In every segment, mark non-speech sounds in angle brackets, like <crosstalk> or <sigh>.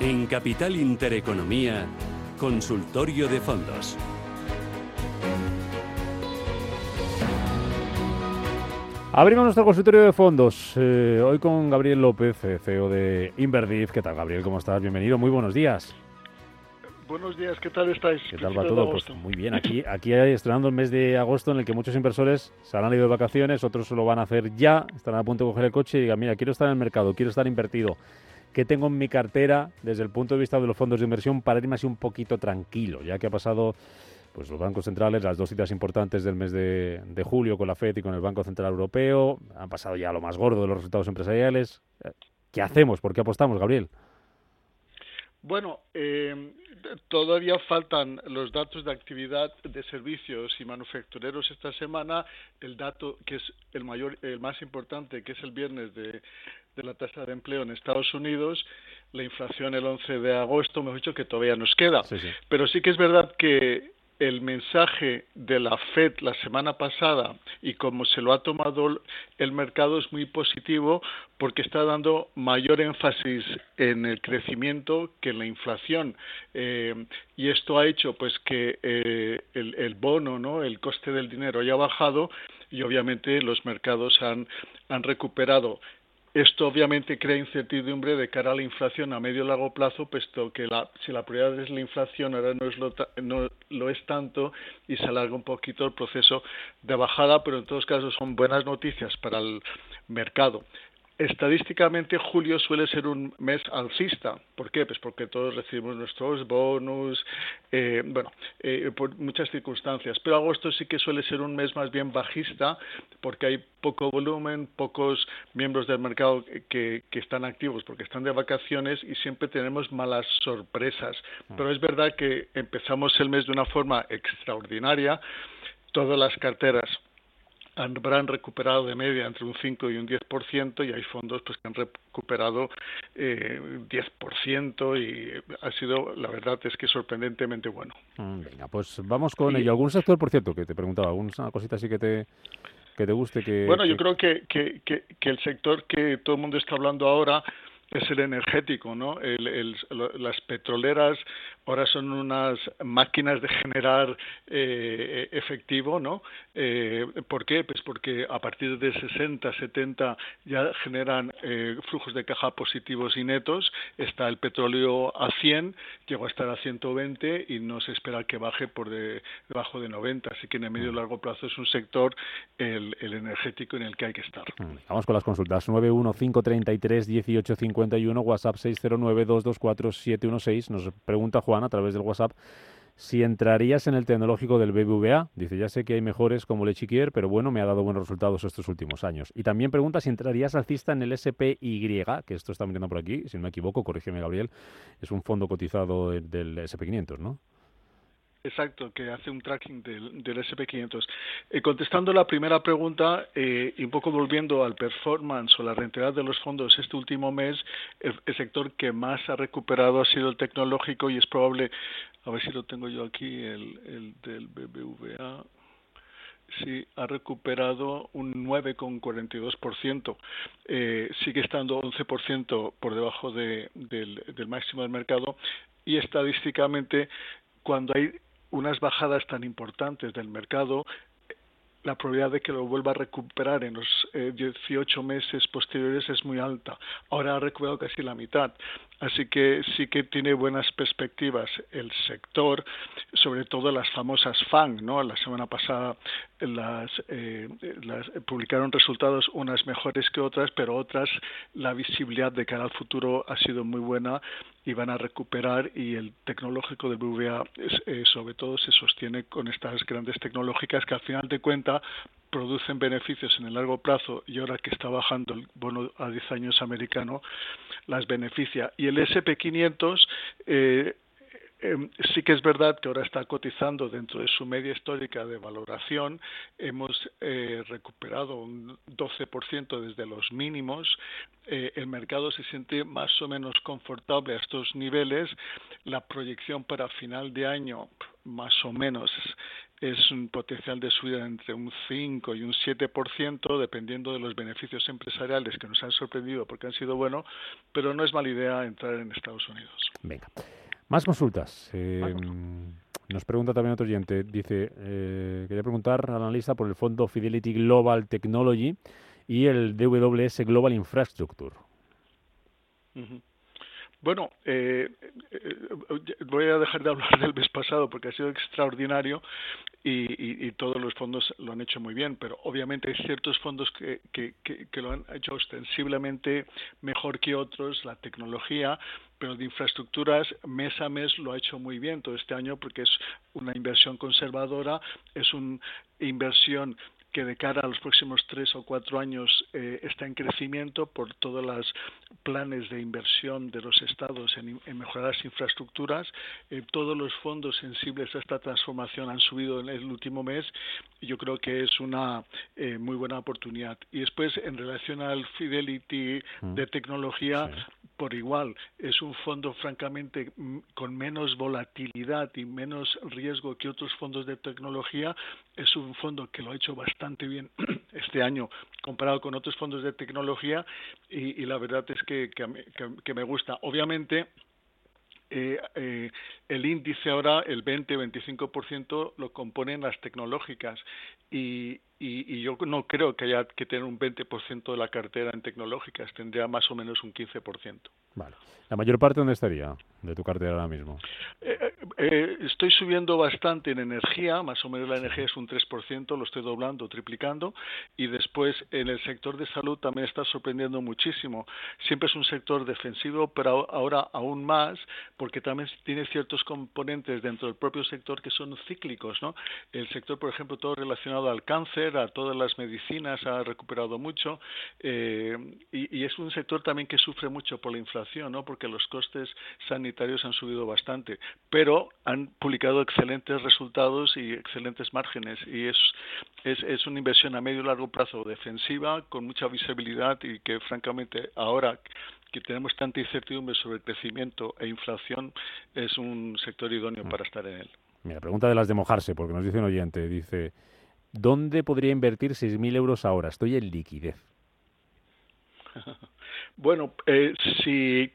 En Capital Intereconomía, Consultorio de Fondos. Abrimos nuestro consultorio de fondos. eh, hoy con Gabriel López, eh, CEO de Inverdiv. ¿Qué tal, Gabriel? ¿Cómo estás? Bienvenido. Muy buenos días. Buenos días, ¿qué tal estáis? ¿Qué tal va todo? Pues muy bien. Aquí, <laughs> aquí estrenando el mes de agosto en el que muchos inversores se han ido de vacaciones, otros lo van a hacer ya, estarán a punto de coger el coche y digan, mira, quiero estar en el mercado, quiero estar invertido. ¿Qué tengo en mi cartera desde el punto de vista de los fondos de inversión para irme así un poquito tranquilo? Ya que ha pasado pues los bancos centrales, las dos citas importantes del mes de, julio con la FED y con el Banco Central Europeo, han pasado ya lo más gordo de los resultados empresariales. Eh, ¿Qué hacemos? ¿Por qué apostamos, Gabriel? Bueno, eh, todavía faltan los datos de actividad de servicios y manufactureros esta semana. El dato que es el mayor, el más importante, que es el viernes de, de la tasa de empleo en Estados Unidos, la inflación el 11 de agosto, mejor dicho, que todavía nos queda. Sí, sí. Pero sí que es verdad que el mensaje de la Fed la semana pasada y como se lo ha tomado el mercado es muy positivo porque está dando mayor énfasis en el crecimiento que en la inflación. Eh, y esto ha hecho pues que eh, el, el bono no el coste del dinero haya bajado y obviamente los mercados han han recuperado esto obviamente crea incertidumbre de cara a la inflación a medio y largo plazo, puesto que la, si la prioridad es la inflación, ahora no, es lo, no lo es tanto y se alarga un poquito el proceso de bajada, pero en todos casos son buenas noticias para el mercado. Estadísticamente julio suele ser un mes alcista. ¿Por qué? Pues porque todos recibimos nuestros bonus, eh, bueno, eh, por muchas circunstancias. Pero agosto sí que suele ser un mes más bien bajista porque hay poco volumen, pocos miembros del mercado que, que están activos porque están de vacaciones y siempre tenemos malas sorpresas. Pero es verdad que empezamos el mes de una forma extraordinaria. Todas las carteras habrán recuperado de media entre un 5 y un 10% y hay fondos pues que han recuperado eh, 10% y ha sido la verdad es que sorprendentemente bueno. Mm, Venga, pues vamos con Y- ello. ¿Algún sector, por cierto, que te preguntaba? ¿Alguna cosita así que te, que te guste? Que, Bueno, yo creo que, que, que, que el sector que todo el mundo está hablando ahora es el energético, ¿no? El, el, las petroleras ahora son unas máquinas de generar eh, efectivo, ¿no? Eh, ¿Por qué? Pues porque a partir de 60, 70 ya generan eh, flujos de caja positivos y netos. Está el petróleo a 100, llegó a estar a 120 y no se espera que baje por de- debajo de 90. Así que en el medio y largo plazo es un sector, el, el energético, en el que hay que estar. Mm, Vamos con las consultas. 915331851, WhatsApp 609224716. Nos pregunta Juan a través del WhatsApp si entrarías en el tecnológico del BBVA. Dice, ya sé que hay mejores como Lechiquier, pero bueno, me ha dado buenos resultados estos últimos años. Y también pregunta si entrarías alcista en el SPY, que esto está mirando por aquí, si no me equivoco, corrígeme Gabriel, es un fondo cotizado del- del SP500, ¿no? Exacto, que hace un tracking del, del SP500. Eh, contestando la primera pregunta eh, y un poco volviendo al performance o la rentabilidad de los fondos este último mes, el, sector que más ha recuperado ha sido el tecnológico y es probable, a ver si lo tengo yo aquí, el, el del BBVA. Sí, ha recuperado un 9,42%. Eh, sigue estando 11% por debajo de, del máximo del mercado y estadísticamente cuando hay unas bajadas tan importantes del mercado, la probabilidad de que lo vuelva a recuperar en los eh, 18 meses posteriores es muy alta. Ahora ha recuperado casi la mitad. Así que sí que tiene buenas perspectivas el sector, sobre todo las famosas FANG, ¿no? La semana pasada las, eh, las publicaron resultados unas mejores que otras, pero otras la visibilidad de cara al futuro ha sido muy buena y van a recuperar y el tecnológico del BVA eh, sobre todo se sostiene con estas grandes tecnológicas que al final de cuenta producen beneficios en el largo plazo y ahora que está bajando el bono a 10 años americano las beneficia y el SP500 eh, eh, sí que es verdad que ahora está cotizando dentro de su media histórica de valoración. Hemos eh, recuperado un 12% desde los mínimos. Eh, el mercado se siente más o menos confortable a estos niveles. La proyección para final de año, más o menos, es un potencial de subida entre un 5 y un 7%, dependiendo de los beneficios empresariales que nos han sorprendido porque han sido buenos, pero no es mala idea entrar en Estados Unidos. Venga. Más consultas. Eh, nos pregunta también otro oyente. Dice, eh, quería preguntar al analista por el fondo Fidelity Global Technology y el DWS Global Infrastructure. Bueno, eh, eh, voy a dejar de hablar del mes pasado porque ha sido extraordinario y, todos los fondos lo han hecho muy bien, pero obviamente hay ciertos fondos que, que, que, lo han hecho ostensiblemente mejor que otros, la tecnología, pero de infraestructuras mes a mes lo ha hecho muy bien todo este año porque es una inversión conservadora, es una inversión que de cara a los próximos tres o cuatro años eh, está en crecimiento por todos los planes de inversión de los estados en, mejorar las infraestructuras. Eh, todos los fondos sensibles a esta transformación han subido en el último mes. Yo creo que es una eh, muy buena oportunidad. Y después, en relación al Fidelity mm. de tecnología, por igual. Es un fondo, francamente, con menos volatilidad y menos riesgo que otros fondos de tecnología. Es un fondo que lo ha hecho bastante bien <clears throat> este año comparado con otros fondos de tecnología y, la verdad es que, que me gusta. Obviamente, eh, eh, el índice ahora, el 20-25%, lo componen las tecnológicas y, y, yo no creo que haya que tener un 20% de la cartera en tecnológicas, tendría más o menos un 15%. Vale. ¿La mayor parte dónde estaría de tu cartera ahora mismo? Eh, eh, eh, estoy subiendo bastante en energía, más o menos la energía es un 3%, lo estoy doblando, triplicando, y después en el sector de salud también está sorprendiendo muchísimo. Siempre es un sector defensivo, pero ahora aún más, porque también tiene ciertos componentes dentro del propio sector que son cíclicos, ¿no? El sector, por ejemplo, todo relacionado al cáncer, a todas las medicinas, ha recuperado mucho, y, y es un sector también que sufre mucho por la inflación, ¿no? Porque los costes sanitarios han subido bastante, pero han publicado excelentes resultados y excelentes márgenes y es, es, es una inversión a medio y largo plazo defensiva con mucha visibilidad y que francamente ahora que tenemos tanta incertidumbre sobre el crecimiento e inflación es un sector idóneo mm. para estar en él. Mira, pregunta de las de mojarse, porque nos dice un oyente, dice, ¿dónde podría invertir 6.000 euros ahora? Estoy en liquidez. <laughs> bueno, eh, si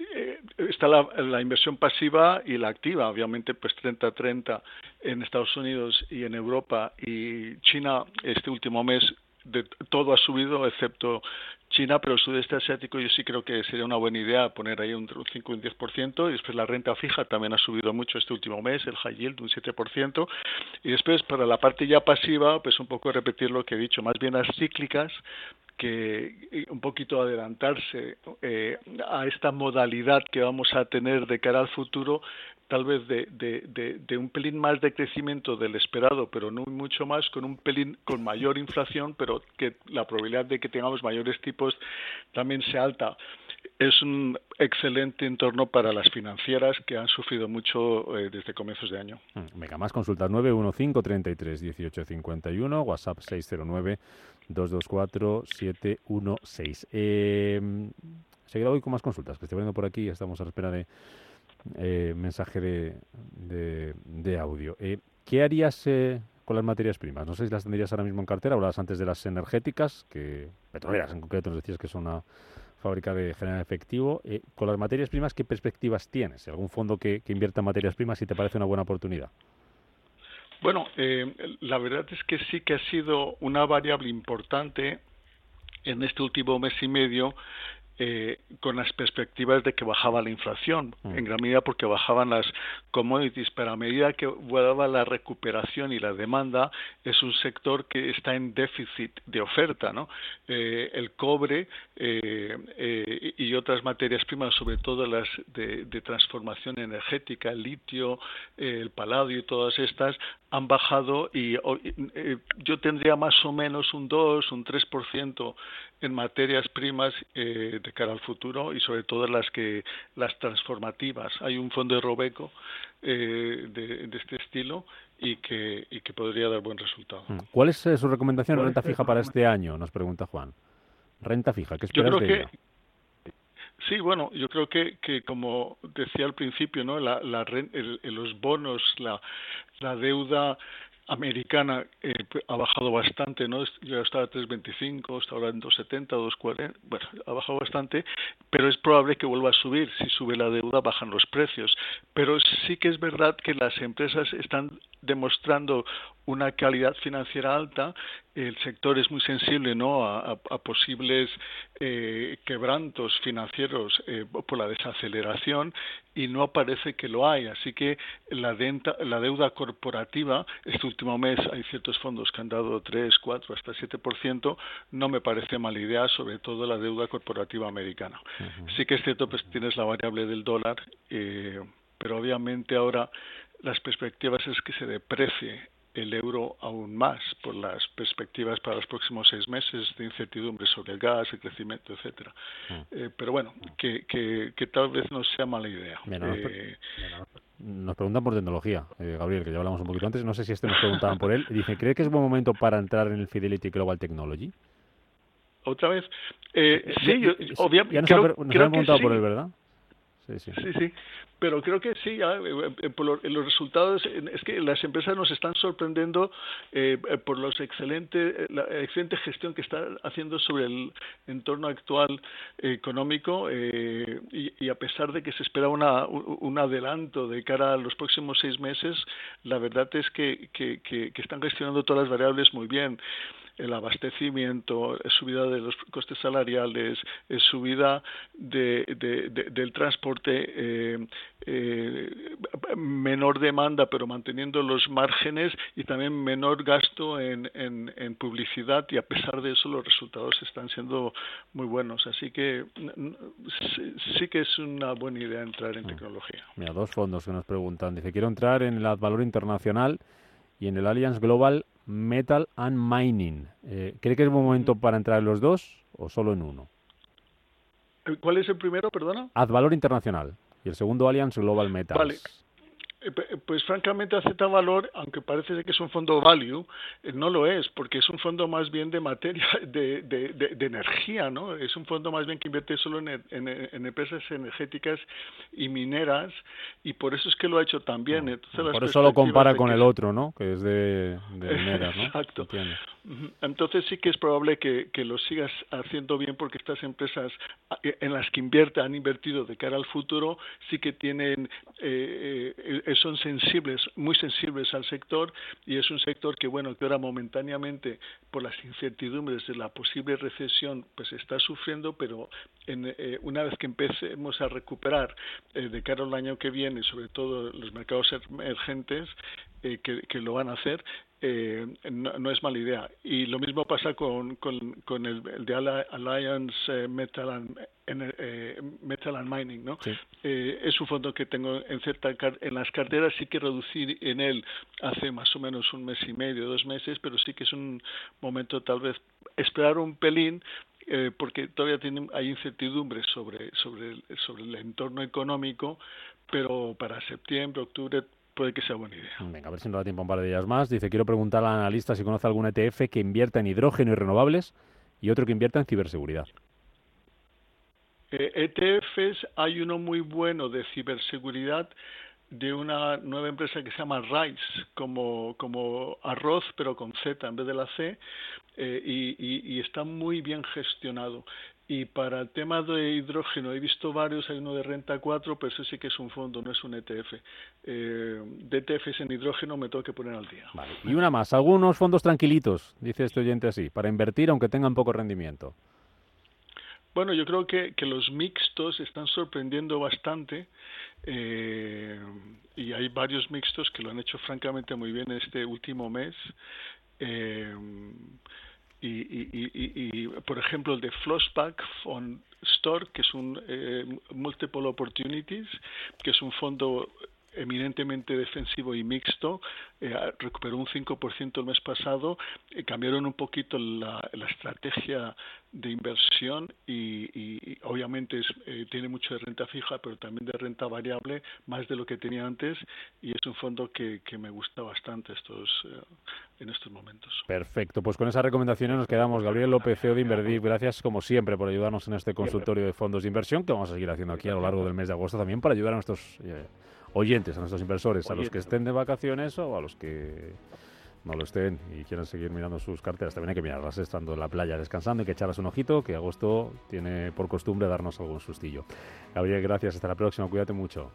eh, está la, inversión pasiva y la activa, obviamente pues 30-30 en Estados Unidos y en Europa y China este último mes de, todo ha subido excepto China, pero el sudeste asiático yo sí creo que sería una buena idea poner ahí un 5 un 10% y después la renta fija también ha subido mucho este último mes, el high yield un 7% y después para la parte ya pasiva pues un poco repetir lo que he dicho, más bien las cíclicas que un poquito adelantarse eh, a esta modalidad que vamos a tener de cara al futuro, tal vez de, de, de, un pelín más de crecimiento del esperado, pero no mucho más, con un pelín con mayor inflación, pero que la probabilidad de que tengamos mayores tipos también sea alta. Es un excelente entorno para las financieras que han sufrido mucho eh, desde comienzos de año. Mm, venga, más consultas 915 33 18 51, WhatsApp 609 224 716. Eh, seguirá hoy con más consultas que estoy viendo por aquí. Estamos a la espera de eh, mensaje de, de, audio. Eh, ¿Qué harías eh, con las materias primas? No sé si las tendrías ahora mismo en cartera. Hablabas antes de las energéticas, que petroleras en concreto, nos decías que son una fábrica de generar efectivo. Eh, con las materias primas, ¿qué perspectivas tienes? ¿Algún fondo que, invierta en materias primas si te parece una buena oportunidad? Bueno, eh, la verdad es que sí que ha sido una variable importante en este último mes y medio eh, con las perspectivas de que bajaba la inflación, mm. en gran medida porque bajaban las commodities, pero a medida que daba la recuperación y la demanda, es un sector que está en déficit de oferta. ¿no? Eh, el cobre eh, y otras materias primas, sobre todo las de, de transformación energética, el litio, el paladio y todas estas, han bajado y yo tendría más o menos un 2, un 3% en materias primas eh, de cara al futuro y sobre todo las que las transformativas. Hay un fondo de Robeco eh, de, este estilo y que, y que podría dar buen resultado. Mm. ¿Cuál es eh, su recomendación de renta fija para este año? Nos pregunta Juan. Renta fija, ¿qué esperas de ella? Sí, bueno, yo creo que, que como decía al principio, ¿no? La, la, los bonos, la, la deuda americana eh, ha bajado bastante, ¿no? Ya estaba a 3.25, está ahora en 2.70, 2.40, bueno, ha bajado bastante, pero es probable que vuelva a subir. Si sube la deuda, bajan los precios. Pero sí que es verdad que las empresas están demostrando una calidad financiera alta, el sector es muy sensible ¿no? a, posibles eh, quebrantos financieros eh, por la desaceleración y no parece que lo hay. Así que la, la deuda corporativa, este último mes hay ciertos fondos que han dado 3, 4, hasta 7%, no me parece mala idea, sobre todo la deuda corporativa americana. Sí que es cierto, pues tienes la variable del dólar, eh, pero obviamente ahora las perspectivas es que se deprecie el euro aún más por las perspectivas para los próximos seis meses de incertidumbre sobre el gas, el crecimiento, etcétera. Mm. Eh, pero bueno, que, que, tal vez no sea mala idea. Eh, nos, preguntan por tecnología, eh, Gabriel, que ya hablamos un poquito antes. No sé si este nos preguntaban por él. Dice, ¿cree que es buen momento para entrar en el Fidelity Global Technology? ¿Otra vez? sí, yo, obviamente. Ya nos, creo, han preguntado por él, ¿verdad? Sí, sí. Pero creo que sí, eh, eh, por los resultados, es que las empresas nos están sorprendiendo eh, por los excelente, la excelente gestión que están haciendo sobre el entorno actual económico y, a pesar de que se espera una, un adelanto de cara a los próximos seis meses, la verdad es que, que están gestionando todas las variables muy bien el abastecimiento, subida de los costes salariales, subida de, del transporte, eh, eh, menor demanda pero manteniendo los márgenes y también menor gasto en, en, publicidad y a pesar de eso los resultados están siendo muy buenos. Así que sí, que es una buena idea entrar en mm. tecnología. Mira, dos fondos que nos preguntan. Dice, quiero entrar en el valor internacional y en el Alliance Global Metal and Mining. Eh, ¿Cree que es buen momento para entrar en los dos o solo en uno? ¿Cuál es el primero, perdona? Advalor Internacional y el segundo Alliance Global Metals. Vale. Eh, pues francamente Z Valor, aunque parece que es un fondo value, eh, no lo es, porque es un fondo más bien de materia, <laughs> de, de, energía, ¿no? Es un fondo más bien que invierte solo en, en, empresas energéticas y mineras, y por eso es que lo ha hecho también. Entonces, por eso lo compara con el otro, ¿no? Que es de, mineras, ¿no? <laughs> Exacto. Entonces sí que es probable que, que, lo sigas haciendo bien porque estas empresas eh, en las que invierte, han invertido de cara al futuro, sí que tienen, eh, eh, son sensibles, muy sensibles al sector y es un sector que, bueno, que ahora momentáneamente por las incertidumbres de la posible recesión, pues está sufriendo, pero en, una vez que empecemos a recuperar de cara al año que viene, sobre todo los mercados emergentes, que, que, lo van a hacer, eh, no, es mala idea. Y lo mismo pasa con, con, el, de Alliance eh, Metal, and, eh, Metal and Mining. ¿no? Eh, es un fondo que tengo en, cierta, en las carteras, sí que reducir en él hace más o menos un mes y medio, dos meses, pero sí que es un momento tal vez esperar un pelín porque todavía tiene, hay incertidumbre sobre, sobre, sobre el entorno económico, pero para septiembre, octubre puede que sea buena idea. Venga, a ver si nos da tiempo un par de días más. Dice, quiero preguntar al analista si conoce algún ETF que invierta en hidrógeno y renovables y otro que invierta en ciberseguridad. Eh, ETFs, hay uno muy bueno de ciberseguridad de una nueva empresa que se llama Rice, como, como arroz, pero con Z en vez de la C, eh, y, y, está muy bien gestionado. Y para el tema de hidrógeno, he visto varios, hay uno de renta 4, pero ese sí que es un fondo, no es un ETF. Eh, de ETFs en hidrógeno me tengo que poner al día. Y una más, algunos fondos tranquilitos, dice este oyente así, para invertir aunque tengan poco rendimiento. Bueno, yo creo que, que los mixtos están sorprendiendo bastante eh, y hay varios mixtos que lo han hecho francamente muy bien este último mes. Eh, y, y, y, por ejemplo el de Flossback Fund Store, que es un eh, Multiple Opportunities, que es un fondo eminentemente defensivo y mixto, eh, recuperó un 5% el mes pasado, eh, cambiaron un poquito la, estrategia de inversión y, obviamente eh, tiene mucho de renta fija, pero también de renta variable, más de lo que tenía antes, y es un fondo que, me gusta bastante estos en estos momentos. Perfecto, pues con esas recomendaciones nos quedamos. Gabriel López, CEO de Inverdir, gracias como siempre por ayudarnos en este consultorio de fondos de inversión que vamos a seguir haciendo aquí a lo largo del mes de agosto también para ayudar a nuestros oyentes, a nuestros inversores, a los que estén de vacaciones o a los que no lo estén y quieran seguir mirando sus carteras. También hay que mirarlas estando en la playa descansando y que echarlas un ojito, que agosto tiene por costumbre darnos algún sustillo. Gabriel, gracias. Hasta la próxima. Cuídate mucho.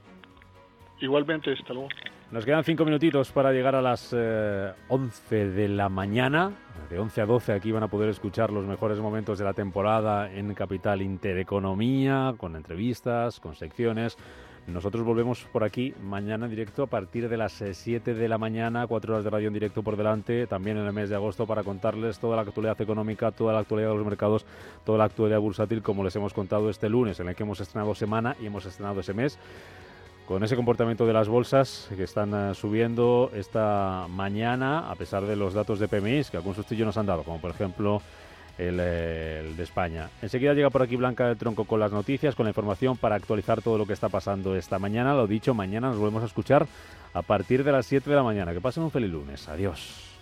Igualmente, hasta luego. Nos quedan cinco minutitos para llegar a las 11 eh, de la mañana. De 11 a 12 aquí van a poder escuchar los mejores momentos de la temporada en Capital Intereconomía, con entrevistas, con secciones. Nosotros volvemos por aquí mañana en directo a partir de las 7 eh, de la mañana, cuatro horas de radio en directo por delante, también en el mes de agosto para contarles toda la actualidad económica, toda la actualidad de los mercados, toda la actualidad bursátil como les hemos contado este lunes en el que hemos estrenado semana y hemos estrenado ese mes con ese comportamiento de las bolsas que están eh, subiendo esta mañana a pesar de los datos de PMI que algún sustillo nos han dado, como por ejemplo el, de España. Enseguida llega por aquí Blanca del Tronco con las noticias, con la información para actualizar todo lo que está pasando esta mañana. Lo dicho, mañana nos volvemos a escuchar a partir de las 7 de la mañana. Que pasen un feliz lunes. Adiós.